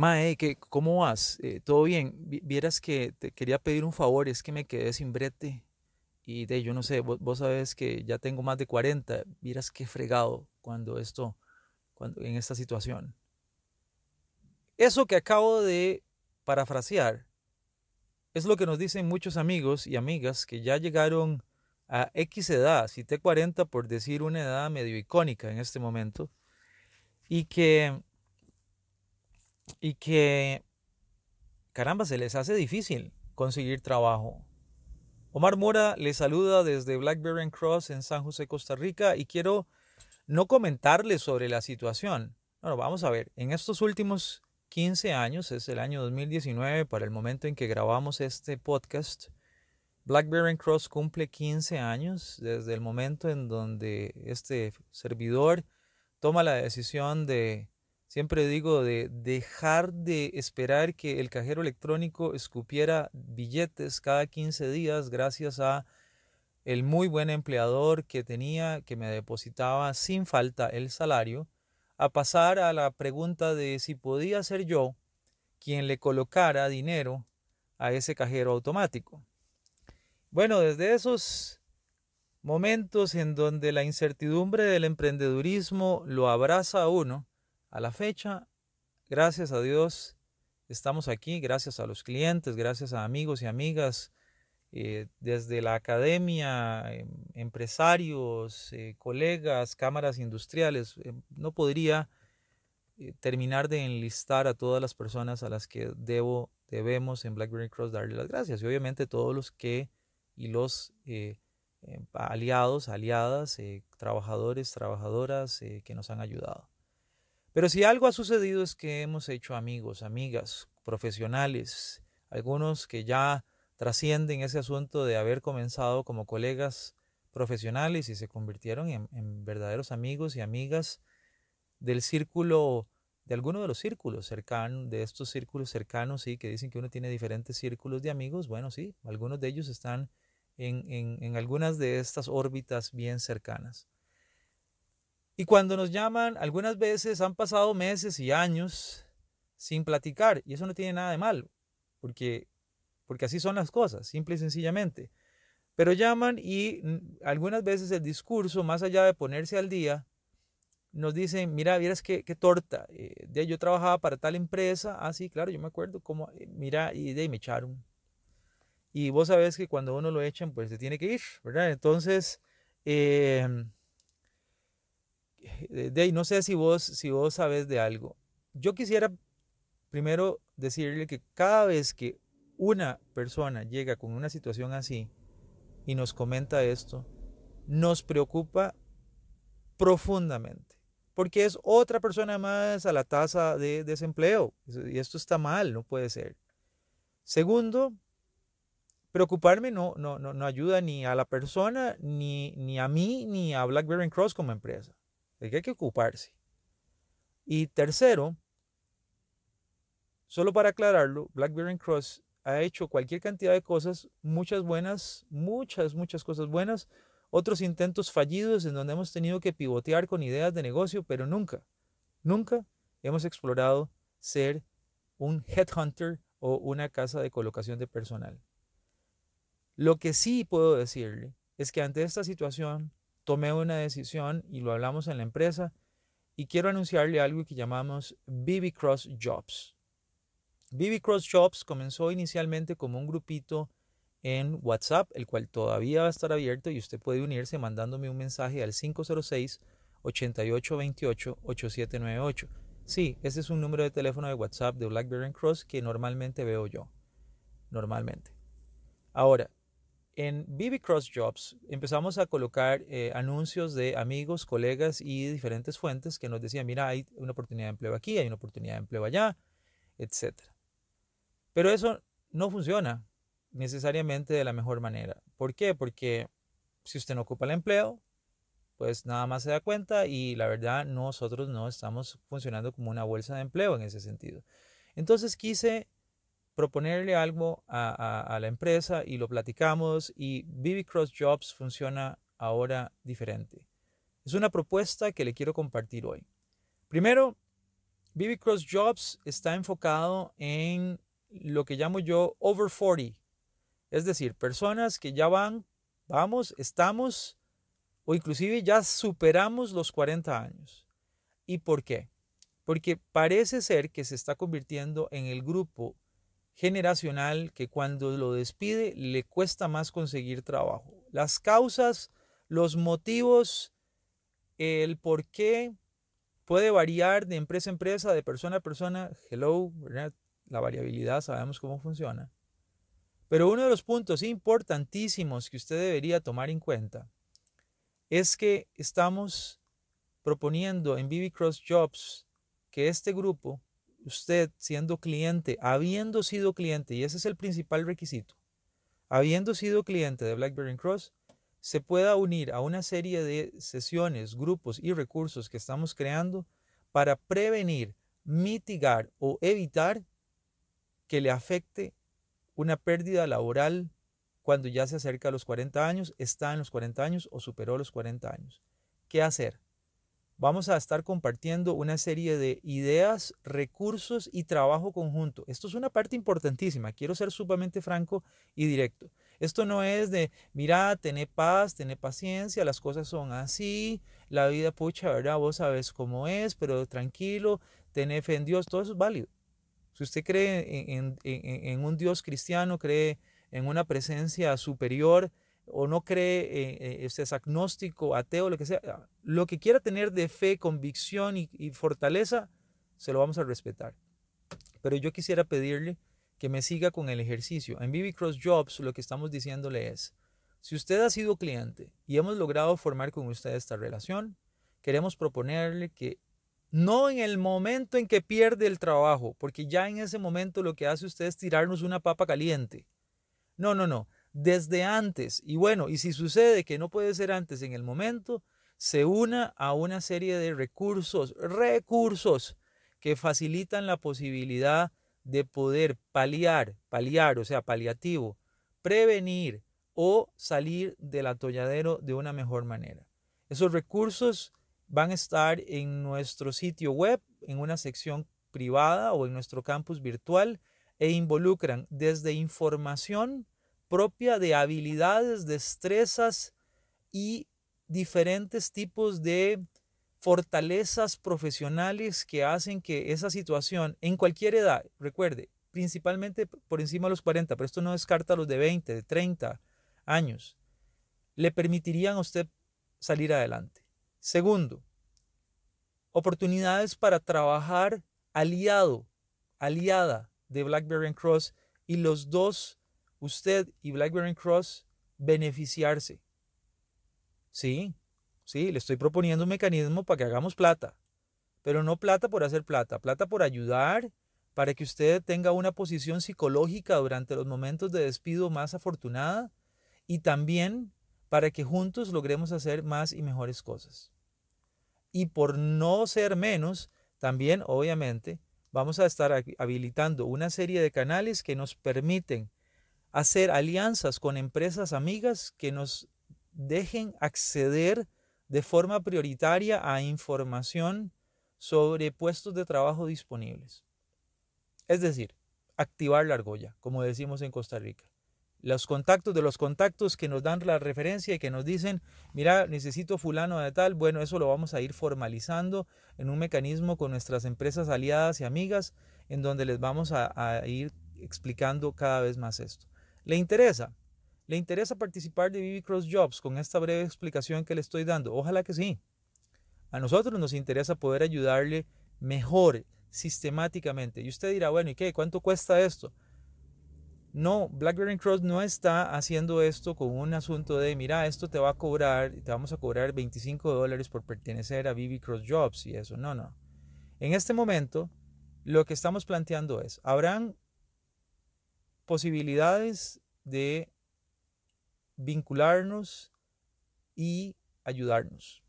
Mae, ¿cómo vas? Eh, ¿Todo bien? Vieras que te quería pedir un favor, es que me quedé sin brete y de yo no sé, vos, sabes que ya tengo más de 40, vieras qué fregado cuando esto, cuando, en esta situación. Eso que acabo de parafrasear es lo que nos dicen muchos amigos y amigas que ya llegaron a X edad, cité 40 por decir una edad medio icónica en este momento, y que y que, caramba, se les hace difícil conseguir trabajo. Omar Mora les saluda desde Blackberry Cross en San José, Costa Rica, y quiero no comentarles sobre la situación. Bueno, vamos a ver, en estos últimos 15 años, es el año 2019 para el momento en que grabamos este podcast, Blackberry Cross cumple 15 años desde el momento en donde este servidor toma la decisión de Siempre digo de dejar de esperar que el cajero electrónico escupiera billetes cada 15 días gracias a el muy buen empleador que tenía que me depositaba sin falta el salario, a pasar a la pregunta de si podía ser yo quien le colocara dinero a ese cajero automático. Bueno, desde esos momentos en donde la incertidumbre del emprendedurismo lo abraza a uno, a la fecha, gracias a Dios, estamos aquí, gracias a los clientes, gracias a amigos y amigas, eh, desde la academia, em, empresarios, eh, colegas, cámaras industriales. Em, no podría eh, terminar de enlistar a todas las personas a las que debo, debemos en BlackBerry Cross darle las gracias. Y obviamente todos los que y los em, aliados, aliadas, trabajadores, trabajadoras que nos han ayudado. Pero si algo ha sucedido es que hemos hecho amigos, amigas, profesionales, algunos que ya trascienden ese asunto de haber comenzado como colegas profesionales y se convirtieron en, verdaderos amigos y amigas del círculo, de alguno de los círculos cercanos, de estos círculos cercanos, sí, que dicen que uno tiene diferentes círculos de amigos. Bueno, sí, algunos de ellos están en, en algunas de estas órbitas bien cercanas. Y cuando nos llaman, algunas veces han pasado meses y años sin platicar. Y eso no tiene nada de malo, porque, porque así son las cosas, simple y sencillamente. Pero llaman y algunas veces el discurso, más allá de ponerse al día, nos dicen, mira, vieras qué, qué torta. Eh, de, yo trabajaba para tal empresa. Ah, sí, claro, yo me acuerdo cómo, eh, mira, y de ahí me echaron. Y vos sabés que cuando uno lo echan, pues se tiene que ir, ¿verdad? Entonces, eh, de no sé si vos, si vos sabes de algo. Yo quisiera primero decirle que cada vez que una persona llega con una situación así y nos comenta esto, nos preocupa profundamente, porque es otra persona más a la tasa de desempleo y esto está mal, no puede ser. Segundo, preocuparme no, no, no, no ayuda ni a la persona, ni, ni a mí, ni a BlackBerry Cross como empresa de que hay que ocuparse. Y tercero, solo para aclararlo, Blackberry Cross ha hecho cualquier cantidad de cosas, muchas buenas, muchas, muchas cosas buenas, otros intentos fallidos en donde hemos tenido que pivotear con ideas de negocio, pero nunca, nunca hemos explorado ser un headhunter o una casa de colocación de personal. Lo que sí puedo decirle es que ante esta situación tomé una decisión y lo hablamos en la empresa y quiero anunciarle algo que llamamos BB Cross Jobs. BB Cross Jobs comenzó inicialmente como un grupito en WhatsApp, el cual todavía va a estar abierto y usted puede unirse mandándome un mensaje al 506 8828 8798. Sí, ese es un número de teléfono de WhatsApp de BlackBerry Cross que normalmente veo yo. Normalmente. Ahora, En BB Cross Jobs empezamos a colocar eh, anuncios de amigos, colegas y diferentes fuentes que nos decían, mira, hay una oportunidad de empleo aquí, hay una oportunidad de empleo allá, etc. Pero eso no funciona necesariamente de la mejor manera. ¿Por qué? Porque si usted no ocupa el empleo, pues nada más se da cuenta y la verdad nosotros no estamos funcionando como una bolsa de empleo en ese sentido. Entonces quise proponerle algo a, la empresa y lo platicamos y BB Cross Jobs funciona ahora diferente. Es una propuesta que le quiero compartir hoy. Primero, BB Cross Jobs está enfocado en lo que llamo yo over 40, es decir, personas que ya van, vamos, estamos o inclusive ya superamos los 40 años. ¿Y por qué? Porque parece ser que se está convirtiendo en el grupo generacional que cuando lo despide le cuesta más conseguir trabajo. Las causas, los motivos, el por qué puede variar de empresa a empresa, de persona a persona. Hello, la variabilidad sabemos cómo funciona. Pero uno de los puntos importantísimos que usted debería tomar en cuenta es que estamos proponiendo en BB Jobs que este grupo usted siendo cliente, habiendo sido cliente, y ese es el principal requisito, habiendo sido cliente de BlackBerry Cross, se pueda unir a una serie de sesiones, grupos y recursos que estamos creando para prevenir, mitigar o evitar que le afecte una pérdida laboral cuando ya se acerca a los 40 años, está en los 40 años o superó los 40 años. ¿Qué hacer? Vamos a estar compartiendo una serie de ideas, recursos y trabajo conjunto. Esto es una parte importantísima. Quiero ser sumamente franco y directo. Esto no es de, mira, tené paz, tené paciencia, las cosas son así, la vida pucha, ¿verdad? Vos sabes cómo es, pero tranquilo, tené fe en Dios, todo eso es válido. Si usted cree en, en un Dios cristiano, cree en una presencia superior, o no cree, eh, es agnóstico, ateo, lo que sea, ah, lo que quiera tener de fe, convicción y, y, fortaleza, se lo vamos a respetar. Pero yo quisiera pedirle que me siga con el ejercicio. En BB Cross Jobs lo que estamos diciéndole es, si usted ha sido cliente y hemos logrado formar con usted esta relación, queremos proponerle que no en el momento en que pierde el trabajo, porque ya en ese momento lo que hace usted es tirarnos una papa caliente. No, no, no desde antes. Y bueno, y si sucede que no puede ser antes en el momento, se una a una serie de recursos, recursos que facilitan la posibilidad de poder paliar, paliar, o sea, paliativo, prevenir o salir del atolladero de una mejor manera. Esos recursos van a estar en nuestro sitio web, en una sección privada o en nuestro campus virtual e involucran desde información propia de habilidades, destrezas y diferentes tipos de fortalezas profesionales que hacen que esa situación en cualquier edad, recuerde, principalmente por encima de los 40, pero esto no descarta los de 20, de 30 años, le permitirían a usted salir adelante. Segundo, oportunidades para trabajar aliado, aliada de BlackBerry Cross y los dos usted y Blackberry Cross beneficiarse. Sí, sí, le estoy proponiendo un mecanismo para que hagamos plata, pero no plata por hacer plata, plata por ayudar para que usted tenga una posición psicológica durante los momentos de despido más afortunada y también para que juntos logremos hacer más y mejores cosas. Y por no ser menos, también obviamente vamos a estar habilitando una serie de canales que nos permiten hacer alianzas con empresas amigas que nos dejen acceder de forma prioritaria a información sobre puestos de trabajo disponibles. Es decir, activar la argolla, como decimos en Costa Rica. Los contactos de los contactos que nos dan la referencia y que nos dicen, mira, necesito fulano de tal, bueno, eso lo vamos a ir formalizando en un mecanismo con nuestras empresas aliadas y amigas, en donde les vamos a, ir explicando cada vez más esto. ¿Le interesa? ¿Le interesa participar de BB Cross Jobs con esta breve explicación que le estoy dando? Ojalá que sí. A nosotros nos interesa poder ayudarle mejor, sistemáticamente. Y usted dirá, bueno, ¿y qué? ¿Cuánto cuesta esto? No, BlackBerry Cross no está haciendo esto con un asunto de, mira, esto te va a cobrar, te vamos a cobrar 25 dólares por pertenecer a BB Cross Jobs y eso. No, no. En este momento, lo que estamos planteando es, habrán posibilidades de vincularnos y ayudarnos.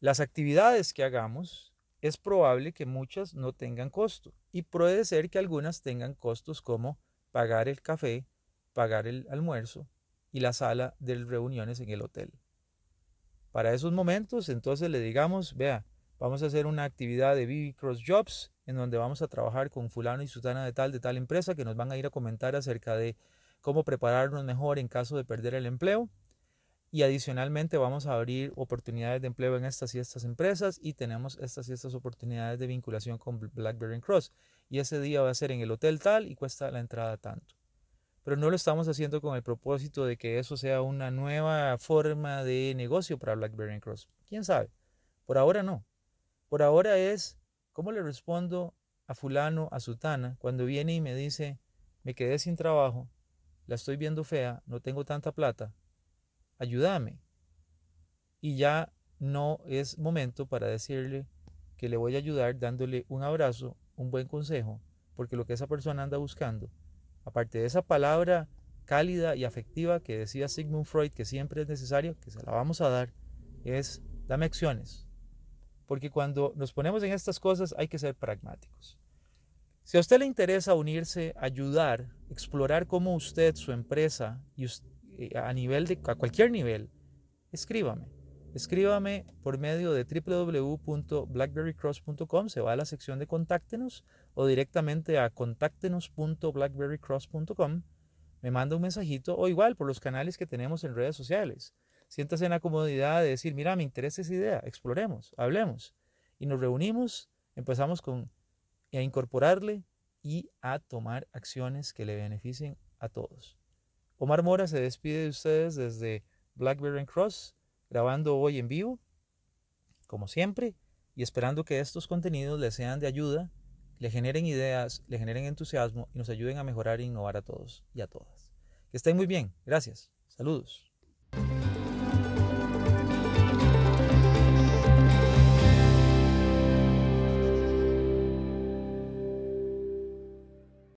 Las actividades que hagamos es probable que muchas no tengan costo y puede ser que algunas tengan costos como pagar el café, pagar el almuerzo y la sala de reuniones en el hotel. Para esos momentos, entonces le digamos, vea, vamos a hacer una actividad de BB Cross Jobs en donde vamos a trabajar con fulano y sutana de tal, de tal empresa que nos van a ir a comentar acerca de cómo prepararnos mejor en caso de perder el empleo y adicionalmente vamos a abrir oportunidades de empleo en estas y estas empresas y tenemos estas y estas oportunidades de vinculación con BlackBerry Cross. Y ese día va a ser en el hotel tal y cuesta la entrada tanto. Pero no lo estamos haciendo con el propósito de que eso sea una nueva forma de negocio para BlackBerry Cross. ¿Quién sabe? Por ahora no. Por ahora es cómo le respondo a fulano, a sutana, cuando viene y me dice, me quedé sin trabajo, la estoy viendo fea, no tengo tanta plata, ayúdame. Y ya no es momento para decirle que le voy a ayudar dándole un abrazo, un buen consejo, porque lo que esa persona anda buscando, aparte de esa palabra cálida y afectiva que decía Sigmund Freud que siempre es necesario, que se la vamos a dar, es dame acciones. Porque cuando nos ponemos en estas cosas hay que ser pragmáticos. Si a usted le interesa unirse, ayudar, explorar cómo usted, su empresa y eh, a nivel de a cualquier nivel, escríbame. Escríbame por medio de www.blackberrycross.com, se va a la sección de contáctenos o directamente a contáctenos.blackberrycross.com, me manda un mensajito o igual por los canales que tenemos en redes sociales. Siéntase en la comodidad de decir, mira, me interesa esa idea, exploremos, hablemos. Y nos reunimos, empezamos con, a incorporarle y a tomar acciones que le beneficien a todos. Omar Mora se despide de ustedes desde Blackberry Cross, grabando hoy en vivo, como siempre, y esperando que estos contenidos les sean de ayuda, le generen ideas, le generen entusiasmo y nos ayuden a mejorar e innovar a todos y a todas. Que estén muy bien. Gracias. Saludos.